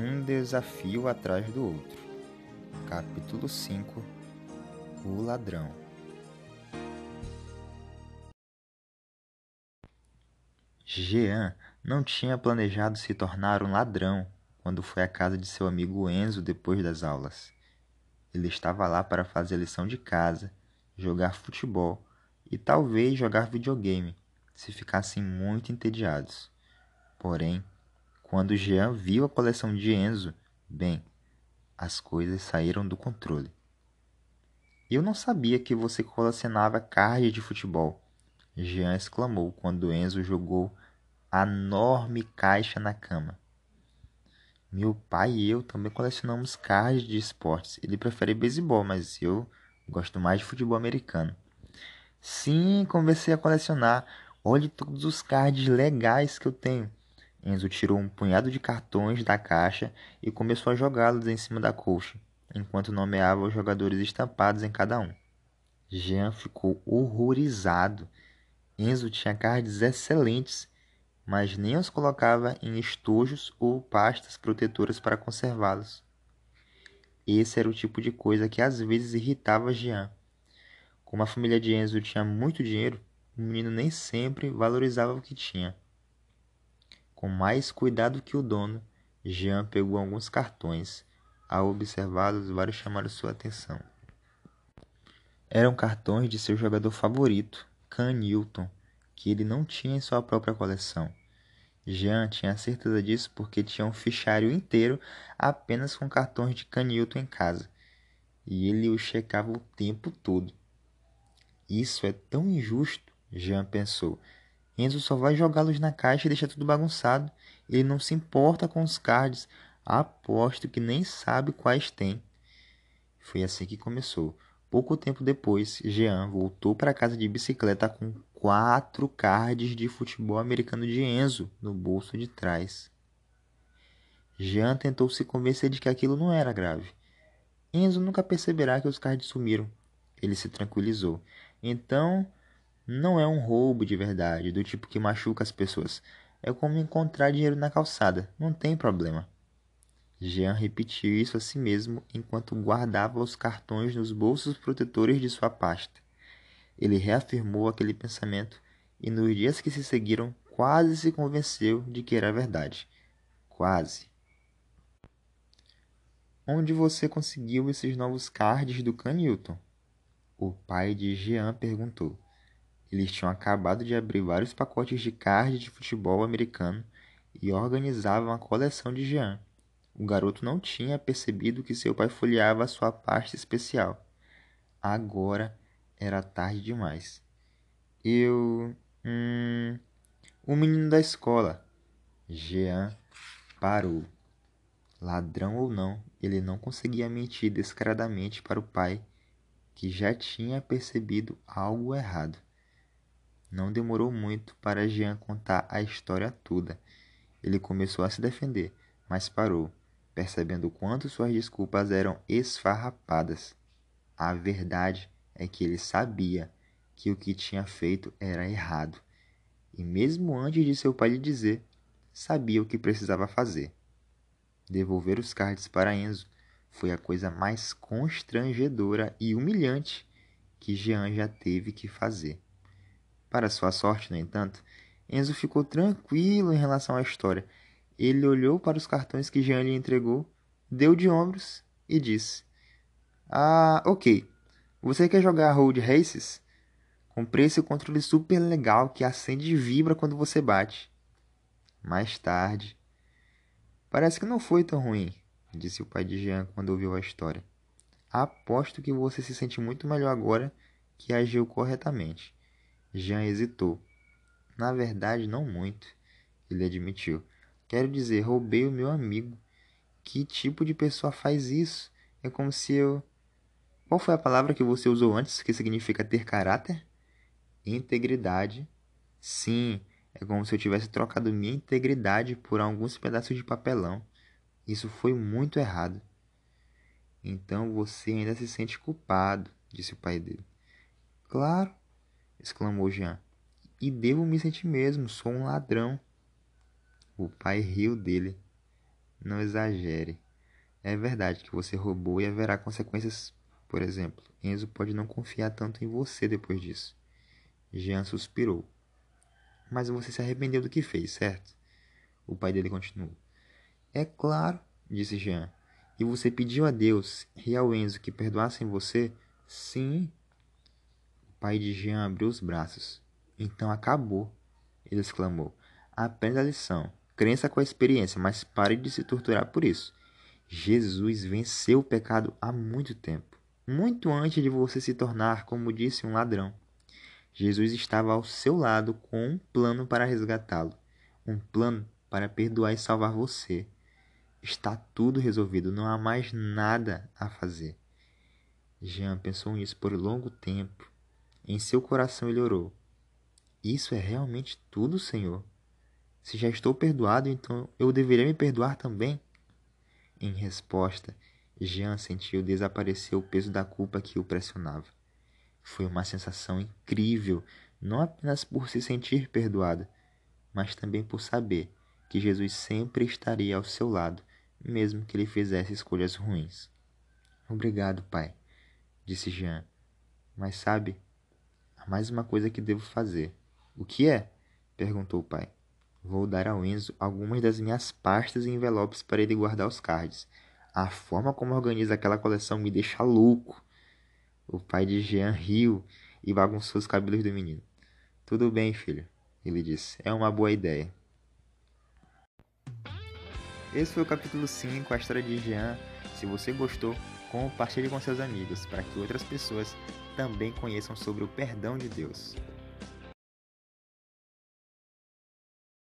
Um desafio atrás do outro. Capítulo 5 O ladrão. Jean não tinha planejado se tornar um ladrão quando foi à casa de seu amigo Enzo depois das aulas. Ele estava lá para fazer lição de casa, jogar futebol e talvez jogar videogame, se ficassem muito entediados. Porém, quando Jean viu a coleção de Enzo, bem, as coisas saíram do controle. Eu não sabia que você colecionava cards de futebol, Jean exclamou quando Enzo jogou a enorme caixa na cama. Meu pai e eu também colecionamos cards de esportes. Ele prefere beisebol, mas eu gosto mais de futebol americano. Sim, comecei a colecionar. Olhe todos os cards legais que eu tenho. Enzo tirou um punhado de cartões da caixa e começou a jogá-los em cima da colcha, enquanto nomeava os jogadores estampados em cada um. Jean ficou horrorizado. Enzo tinha cards excelentes, mas nem os colocava em estojos ou pastas protetoras para conservá-los. Esse era o tipo de coisa que às vezes irritava Jean. Como a família de Enzo tinha muito dinheiro, o menino nem sempre valorizava o que tinha. Com mais cuidado que o dono, Jean pegou alguns cartões. Ao observá-los, vários chamaram sua atenção. Eram cartões de seu jogador favorito, Can Newton, que ele não tinha em sua própria coleção. Jean tinha certeza disso porque tinha um fichário inteiro apenas com cartões de Can Newton em casa, e ele os checava o tempo todo. Isso é tão injusto, Jean pensou. Enzo só vai jogá-los na caixa e deixa tudo bagunçado. Ele não se importa com os cards. Aposto que nem sabe quais tem. Foi assim que começou. Pouco tempo depois, Jean voltou para casa de bicicleta com quatro cards de futebol americano de Enzo no bolso de trás. Jean tentou se convencer de que aquilo não era grave. Enzo nunca perceberá que os cards sumiram. Ele se tranquilizou. Então, não é um roubo de verdade, do tipo que machuca as pessoas. É como encontrar dinheiro na calçada, não tem problema. Jean repetiu isso a si mesmo enquanto guardava os cartões nos bolsos protetores de sua pasta. Ele reafirmou aquele pensamento e nos dias que se seguiram quase se convenceu de que era verdade. Quase. Onde você conseguiu esses novos cards do Canilton? O pai de Jean perguntou. Eles tinham acabado de abrir vários pacotes de cards de futebol americano e organizavam a coleção de Jean. O garoto não tinha percebido que seu pai folheava sua pasta especial. Agora era tarde demais. Eu. Hum. O menino da escola. Jean parou. Ladrão ou não, ele não conseguia mentir descaradamente para o pai, que já tinha percebido algo errado. Não demorou muito para Jean contar a história toda. Ele começou a se defender, mas parou, percebendo quanto suas desculpas eram esfarrapadas. A verdade é que ele sabia que o que tinha feito era errado, e mesmo antes de seu pai lhe dizer, sabia o que precisava fazer. Devolver os cards para Enzo foi a coisa mais constrangedora e humilhante que Jean já teve que fazer. Para sua sorte, no entanto, Enzo ficou tranquilo em relação à história. Ele olhou para os cartões que Jean lhe entregou, deu de ombros e disse: Ah, ok. Você quer jogar Road Races? Comprei esse controle super legal que acende e vibra quando você bate. Mais tarde. Parece que não foi tão ruim, disse o pai de Jean quando ouviu a história. Aposto que você se sente muito melhor agora que agiu corretamente. Jean hesitou. Na verdade, não muito, ele admitiu. Quero dizer, roubei o meu amigo. Que tipo de pessoa faz isso? É como se eu. Qual foi a palavra que você usou antes que significa ter caráter? Integridade. Sim, é como se eu tivesse trocado minha integridade por alguns pedaços de papelão. Isso foi muito errado. Então você ainda se sente culpado, disse o pai dele. Claro, exclamou Jean. E devo me sentir mesmo, sou um ladrão. O pai riu dele. Não exagere. É verdade que você roubou e haverá consequências. Por exemplo, Enzo pode não confiar tanto em você depois disso. Jean suspirou. Mas você se arrependeu do que fez, certo? O pai dele continuou. É claro, disse Jean. E você pediu a Deus e ao Enzo que perdoassem você? Sim. Pai de Jean abriu os braços. Então acabou, ele exclamou. Aprenda a lição. Crença com a experiência, mas pare de se torturar por isso. Jesus venceu o pecado há muito tempo, muito antes de você se tornar, como disse, um ladrão. Jesus estava ao seu lado com um plano para resgatá-lo, um plano para perdoar e salvar você. Está tudo resolvido, não há mais nada a fazer. Jean pensou nisso por longo tempo. Em seu coração ele orou: Isso é realmente tudo, Senhor? Se já estou perdoado, então eu deveria me perdoar também? Em resposta, Jean sentiu desaparecer o peso da culpa que o pressionava. Foi uma sensação incrível, não apenas por se sentir perdoado, mas também por saber que Jesus sempre estaria ao seu lado, mesmo que ele fizesse escolhas ruins. Obrigado, pai, disse Jean. Mas sabe, mais uma coisa que devo fazer. O que é? perguntou o pai. Vou dar ao Enzo algumas das minhas pastas e envelopes para ele guardar os cards. A forma como organiza aquela coleção me deixa louco. O pai de Jean riu e bagunçou os cabelos do menino. Tudo bem, filho, ele disse. É uma boa ideia. Esse foi o capítulo 5, a história de Jean. Se você gostou, compartilhe com seus amigos para que outras pessoas também conheçam sobre o perdão de Deus.